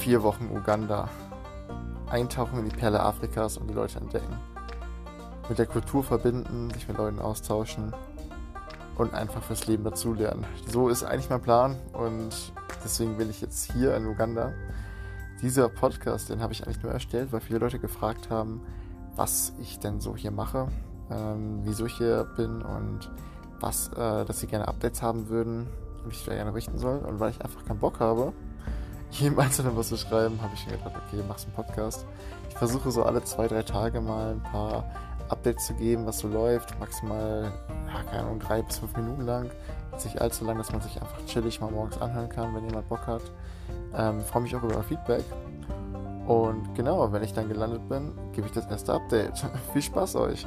vier Wochen Uganda. Eintauchen in die Perle Afrikas und die Leute entdecken. Mit der Kultur verbinden, sich mit Leuten austauschen und einfach fürs Leben dazulernen. So ist eigentlich mein Plan und deswegen will ich jetzt hier in Uganda. Dieser Podcast, den habe ich eigentlich nur erstellt, weil viele Leute gefragt haben, was ich denn so hier mache, ähm, wieso ich hier bin und was, äh, dass sie gerne Updates haben würden und ich da gerne richten soll. Und weil ich einfach keinen Bock habe, jedem Einzelnen was zu schreiben, habe ich mir gedacht, okay, machst einen Podcast. Ich versuche so alle zwei, drei Tage mal ein paar Updates zu geben, was so läuft. Maximal, ja, keine Ahnung, drei bis fünf Minuten lang. Nicht allzu lang, dass man sich einfach chillig mal morgens anhören kann, wenn jemand Bock hat. Ähm, Freue mich auch über Feedback. Und genau, wenn ich dann gelandet bin, gebe ich das erste Update. Viel Spaß euch!